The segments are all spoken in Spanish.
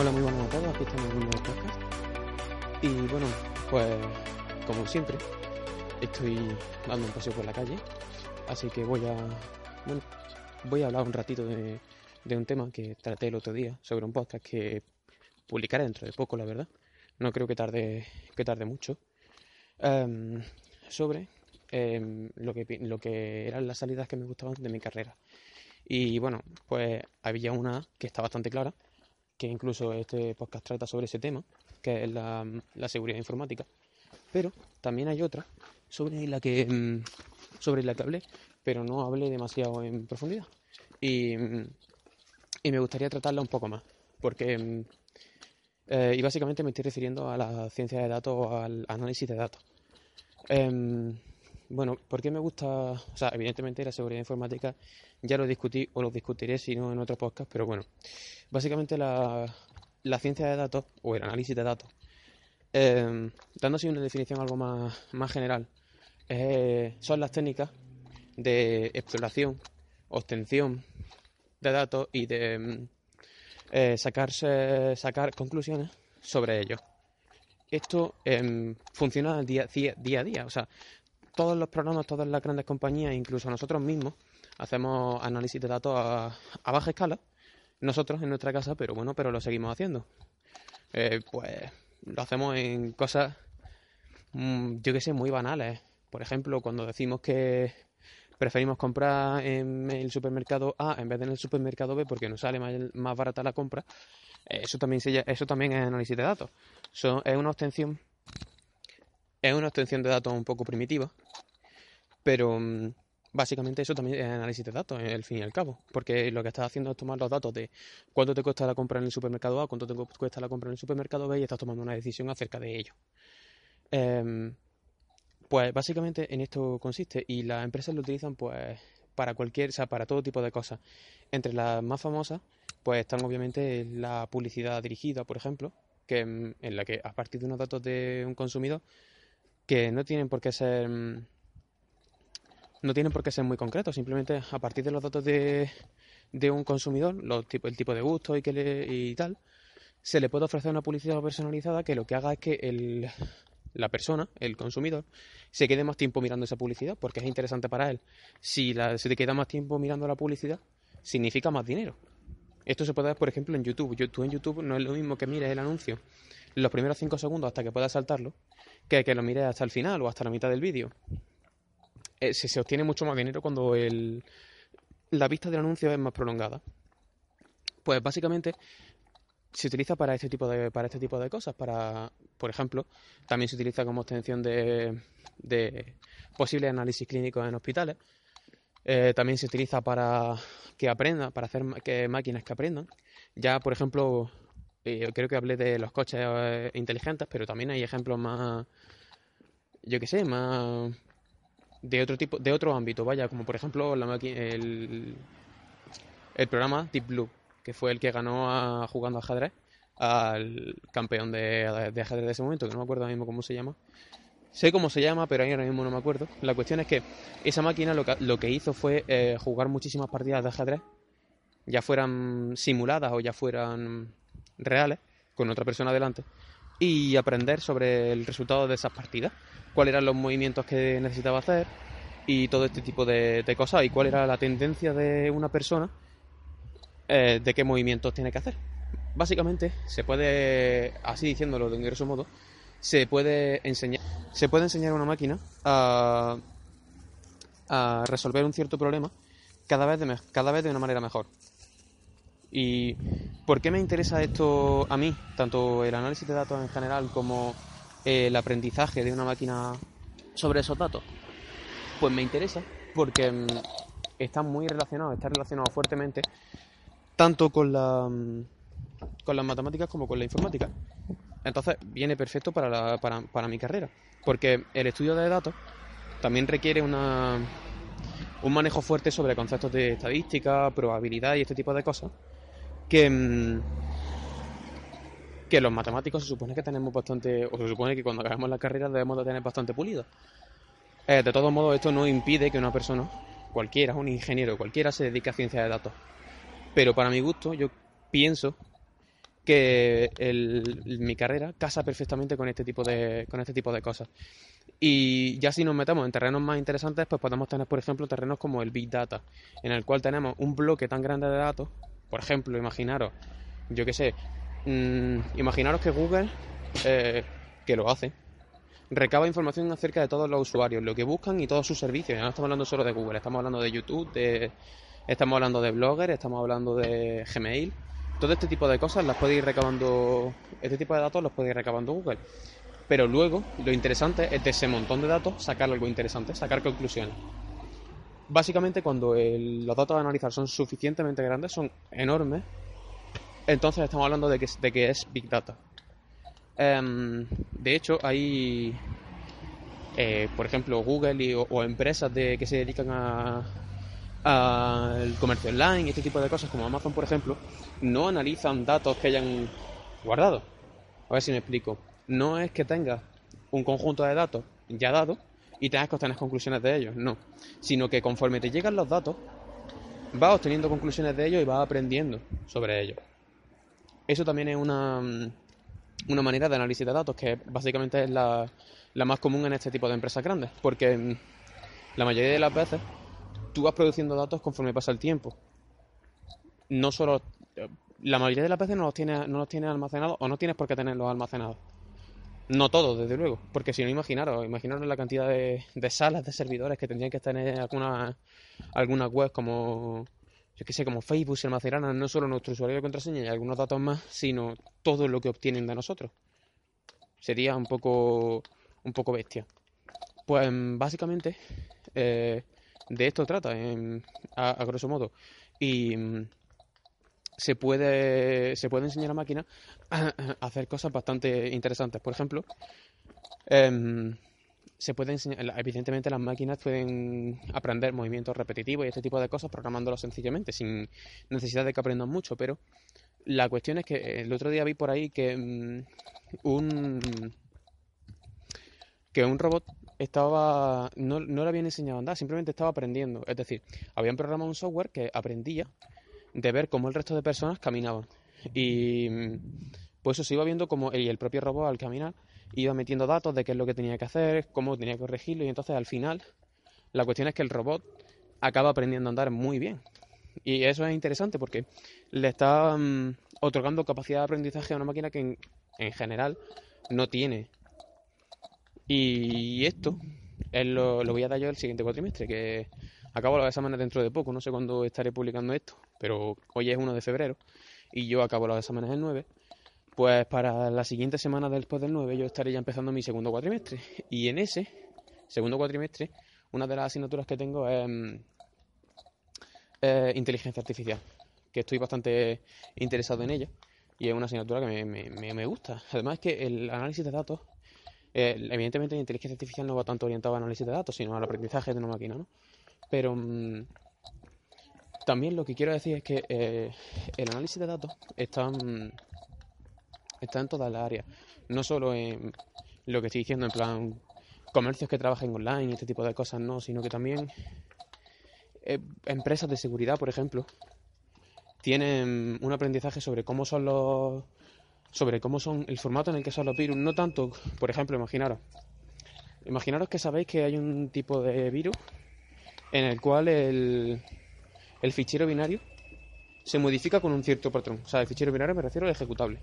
Hola, muy buenas a todos, aquí estamos en un podcast. Y bueno, pues como siempre, estoy dando un paseo por la calle, así que voy a, bueno, voy a hablar un ratito de, de un tema que traté el otro día sobre un podcast que publicaré dentro de poco, la verdad. No creo que tarde, que tarde mucho. Em, sobre em, lo, que, lo que eran las salidas que me gustaban de mi carrera. Y bueno, pues había una que está bastante clara, que incluso este podcast trata sobre ese tema, que es la, la seguridad informática. Pero también hay otra sobre la que em, sobre la que hablé, pero no hablé demasiado en profundidad. Y, y me gustaría tratarla un poco más, porque eh, y básicamente me estoy refiriendo a la ciencia de datos o al análisis de datos. Em, bueno, ¿por qué me gusta? O sea, evidentemente la seguridad informática ya lo discutí o lo discutiré si no en otro podcast, pero bueno, básicamente la, la ciencia de datos o el análisis de datos, eh, dando así una definición algo más, más general, eh, son las técnicas de exploración, obtención de datos y de em, eh, sacarse, sacar conclusiones sobre ellos. Esto eh, funciona día, a día. O sea, todos los programas, todas las grandes compañías, incluso nosotros mismos, hacemos análisis de datos a, a baja escala. Nosotros en nuestra casa, pero bueno, pero lo seguimos haciendo. Eh, pues lo hacemos en cosas, mmm, yo que sé, muy banales. Por ejemplo, cuando decimos que preferimos comprar en el supermercado A en vez de en el supermercado B porque nos sale más, barata la compra, eso también, se, eso también es análisis de datos. Es una obtención es una obtención de datos un poco primitiva, pero mm, básicamente eso también es análisis de datos, al fin y al cabo, porque lo que estás haciendo es tomar los datos de cuánto te cuesta la compra en el supermercado A, cuánto te cuesta la compra en el supermercado B y estás tomando una decisión acerca de ello. Eh, pues básicamente en esto consiste y las empresas lo utilizan pues para cualquier, o sea, para todo tipo de cosas. Entre las más famosas pues están obviamente la publicidad dirigida, por ejemplo, que mm, en la que a partir de unos datos de un consumidor que no tienen por qué ser mm, no tienen por qué ser muy concretos, simplemente a partir de los datos de, de un consumidor, los, el tipo de gusto y, que le, y tal, se le puede ofrecer una publicidad personalizada que lo que haga es que el, la persona, el consumidor, se quede más tiempo mirando esa publicidad porque es interesante para él. Si la, se te queda más tiempo mirando la publicidad, significa más dinero. Esto se puede ver, por ejemplo, en YouTube. Tú en YouTube no es lo mismo que mires el anuncio los primeros 5 segundos hasta que puedas saltarlo, que que lo mires hasta el final o hasta la mitad del vídeo. Eh, se, obtiene mucho más dinero cuando el, la vista del anuncio es más prolongada. Pues básicamente se utiliza para este tipo de para este tipo de cosas para por ejemplo también se utiliza como obtención de, de posibles análisis clínicos en hospitales eh, también se utiliza para que aprendan para hacer que máquinas que aprendan ya por ejemplo eh, creo que hablé de los coches inteligentes pero también hay ejemplos más yo qué sé más de otro tipo de otro ámbito vaya como por ejemplo la el el programa Deep Blue que fue el que ganó jugando ajedrez al campeón de, ajedrez de ese momento, que no me acuerdo ahora mismo cómo se llama. Sé cómo se llama, pero ahora mismo no me acuerdo. La cuestión es que esa máquina lo que, lo que hizo fue eh, jugar muchísimas partidas de ajedrez, ya fueran simuladas o ya fueran reales, con otra persona delante, y aprender sobre el resultado de esas partidas, cuáles eran los movimientos que necesitaba hacer y todo este tipo de, de cosas, y cuál era la tendencia de una persona eh, de qué movimientos tiene que hacer. Básicamente, se puede, así diciéndolo de un grosso modo, se puede enseñar, se puede enseñar a una máquina a, a resolver un cierto problema cada vez, de, cada vez de una manera mejor. ¿Y por qué me interesa esto a mí? Tanto el análisis de datos en general como el aprendizaje de una máquina sobre esos datos. Pues me interesa porque mm, está muy relacionado, está relacionado fuertemente tanto con, la, mm, con las matemáticas como con la informática. Entonces viene perfecto para, la, para, para mi carrera, porque el estudio de datos también requiere una, un manejo fuerte sobre conceptos de estadística, probabilidad y este tipo de cosas, que, mm, que los matemáticos se supone que tenemos bastante, o se supone que cuando acabemos la carrera debemos de tener bastante pulido. Eh, de todos modos, esto no impide que una persona, cualquiera, un ingeniero, cualquiera, se dedique a ciencia de datos. Pero para mi gusto, yo pienso que mi carrera casa perfectamente con este tipo de con este tipo de cosas. Y ya si nos metemos en terrenos más interesantes, pues podemos tener, por ejemplo, terrenos como el Big Data, en el cual tenemos un bloque tan grande de datos. Por ejemplo, imaginaros, yo qué sé, mm, imaginaros que Google, eh, que lo hace, recaba información acerca de todos los usuarios, lo que buscan y todos sus servicios. Ya no estamos hablando solo de Google, estamos hablando de YouTube, de, estamos hablando de Blogger, estamos hablando de Gmail. Todo este tipo de cosas las puede ir recabando, este tipo de datos los puede ir recabando Google. Pero luego, lo interesante es de ese montón de datos sacar algo interesante, sacar conclusiones. Básicamente, cuando los datos a analizar son suficientemente grandes, son enormes, entonces estamos hablando de que, es Big Data. Em, de hecho, hay, eh, por ejemplo, Google o, empresas de, que se dedican a al comercio online y este tipo de cosas, como Amazon, por ejemplo, no analizan datos que hayan guardado. A ver si me explico. No es que tengas un conjunto de datos ya dado y tengas que obtener conclusiones de ellos, no. Sino que conforme te llegan los datos, vas obteniendo conclusiones de ellos y vas aprendiendo sobre ellos. Eso también es una, una manera de análisis de datos que básicamente es la, más común en este tipo de empresas grandes, porque mm, la mayoría de las veces tú vas produciendo datos conforme pasa el tiempo. No solo la mayoría de las veces no los tienes no los tienes almacenados o no tienes por qué tenerlos almacenados. No todos, desde luego, porque si no imaginaros, imaginaros la cantidad de, de salas de servidores que tendrían que estar en alguna alguna web como yo que sé, como Facebook se almacenaran no solo nuestro usuario de contraseña y algunos datos más, sino todo lo que obtienen de nosotros. Sería un poco, un poco bestia. Pues básicamente eh, de esto trata, a, grosso modo. Y se puede, se puede enseñar a máquina a hacer cosas bastante interesantes. Por ejemplo, em, se puede enseñar, evidentemente las máquinas pueden aprender movimientos repetitivos y este tipo de cosas programándolos sencillamente, sin necesidad de que aprendan mucho, pero la cuestión es que el otro día vi por ahí que mm, un que un robot estaba no, no le habían enseñado a andar, simplemente estaba aprendiendo, es decir, habían programado un software que aprendía de ver cómo el resto de personas caminaban y pues eso se iba viendo como y el propio robot al caminar iba metiendo datos de qué es lo que tenía que hacer, cómo tenía que corregirlo y entonces al final la cuestión es que el robot acaba aprendiendo a andar muy bien. Y eso es interesante porque le está mm, otorgando capacidad de aprendizaje a una máquina que en, general no tiene. Y esto es lo, lo, voy a dar yo el siguiente cuatrimestre, que acabo los exámenes dentro de poco, no sé cuándo estaré publicando esto, pero hoy es 1 de febrero y yo acabo los exámenes el 9 pues para la siguiente semana después del 9 yo estaré ya empezando mi segundo cuatrimestre. Y en ese segundo cuatrimestre, una de las asignaturas que tengo es mm, inteligencia artificial, que estoy bastante interesado en ella y es una asignatura que me, gusta. Además es que el análisis de datos, eh, evidentemente la inteligencia artificial no va tanto orientado al análisis de datos, sino al aprendizaje de una máquina, ¿no? Pero mm, también lo que quiero decir es que eh, el análisis de datos está... Mm, está en todas las áreas. No solo en lo que estoy diciendo, en plan comercios que trabajen online y este tipo de cosas, no, sino que también eh, empresas de seguridad, por ejemplo, tienen un aprendizaje sobre cómo son los sobre cómo son el formato en el que son los virus, no tanto, por ejemplo, imaginaros imaginaros que sabéis que hay un tipo de virus en el cual el, el fichero binario se modifica con un cierto patrón. O sea, el fichero binario me refiero al ejecutable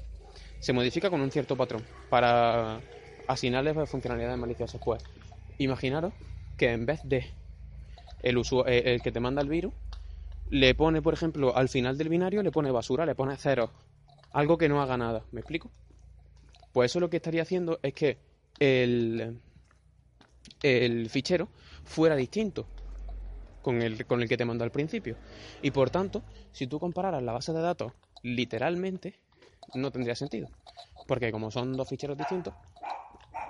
se modifica con un cierto patrón para asignarle funcionalidades maliciosas. Pues imaginaros que en vez de el, eh, el que te manda el virus, le pone, por ejemplo, al final del binario, le pone basura, le pone cero. Algo que no haga nada. ¿Me explico? Pues eso lo que estaría haciendo es que el, el fichero fuera distinto con el, con el que te mandó al principio. Y por tanto, si tú compararas la base de datos literalmente, no tendría sentido. Porque como son dos ficheros distintos,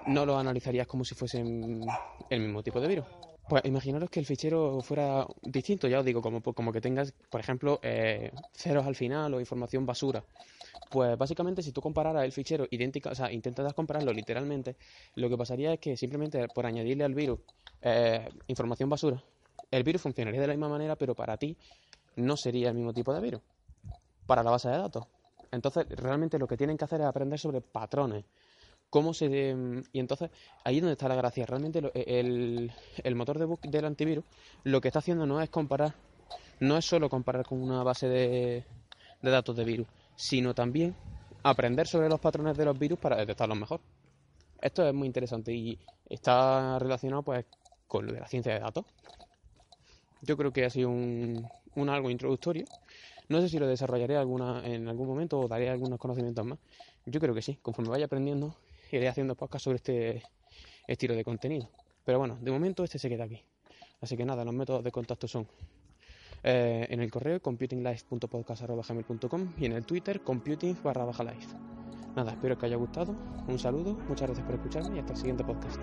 no los analizarías como si fuesen el mismo tipo de virus. Pues imaginaros que el fichero fuera distinto, ya os digo, como, como que tengas, por ejemplo, eh, ceros al final o información basura. Pues básicamente si tú compararas el fichero idéntico, o sea, intentas compararlo literalmente, lo que pasaría es que simplemente por añadirle al virus eh, información basura, el virus funcionaría de la misma manera, pero para ti no sería el mismo tipo de virus, para la base de datos. Entonces, realmente lo que tienen que hacer es aprender sobre patrones. Cómo se. Y entonces, ahí es donde está la gracia. Realmente el, el motor de bug del antivirus lo que está haciendo no es comparar, no es solo comparar con una base de, de datos de virus, sino también aprender sobre los patrones de los virus para detectarlos mejor. Esto es muy interesante y está relacionado pues con lo de la ciencia de datos. Yo creo que ha sido un, algo introductorio. No sé si lo desarrollaré alguna, en algún momento o daré algunos conocimientos más. Yo creo que sí. Conforme vaya aprendiendo, iré haciendo podcast sobre este estilo de contenido. Pero bueno, de momento este se queda aquí. Así que nada, los métodos de contacto son eh, en el correo computinglife.podcast.gmail.com y en el Twitter computing barra. Nada, espero que haya gustado. Un saludo, muchas gracias por escucharme y hasta el siguiente podcast.